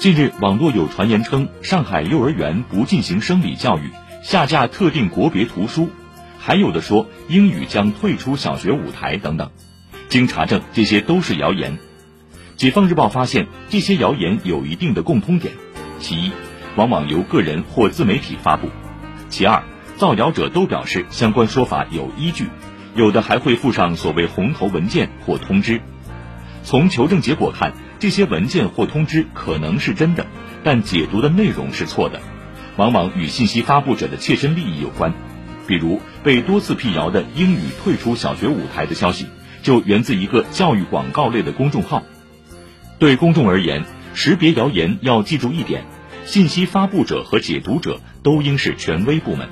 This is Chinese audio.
近日，网络有传言称上海幼儿园不进行生理教育，下架特定国别图书，还有的说英语将退出小学舞台等等。经查证，这些都是谣言。解放日报发现，这些谣言有一定的共通点：其一，往往由个人或自媒体发布；其二，造谣者都表示相关说法有依据，有的还会附上所谓红头文件或通知。从求证结果看，这些文件或通知可能是真的，但解读的内容是错的，往往与信息发布者的切身利益有关。比如被多次辟谣的英语退出小学舞台的消息，就源自一个教育广告类的公众号。对公众而言，识别谣言要记住一点：信息发布者和解读者都应是权威部门。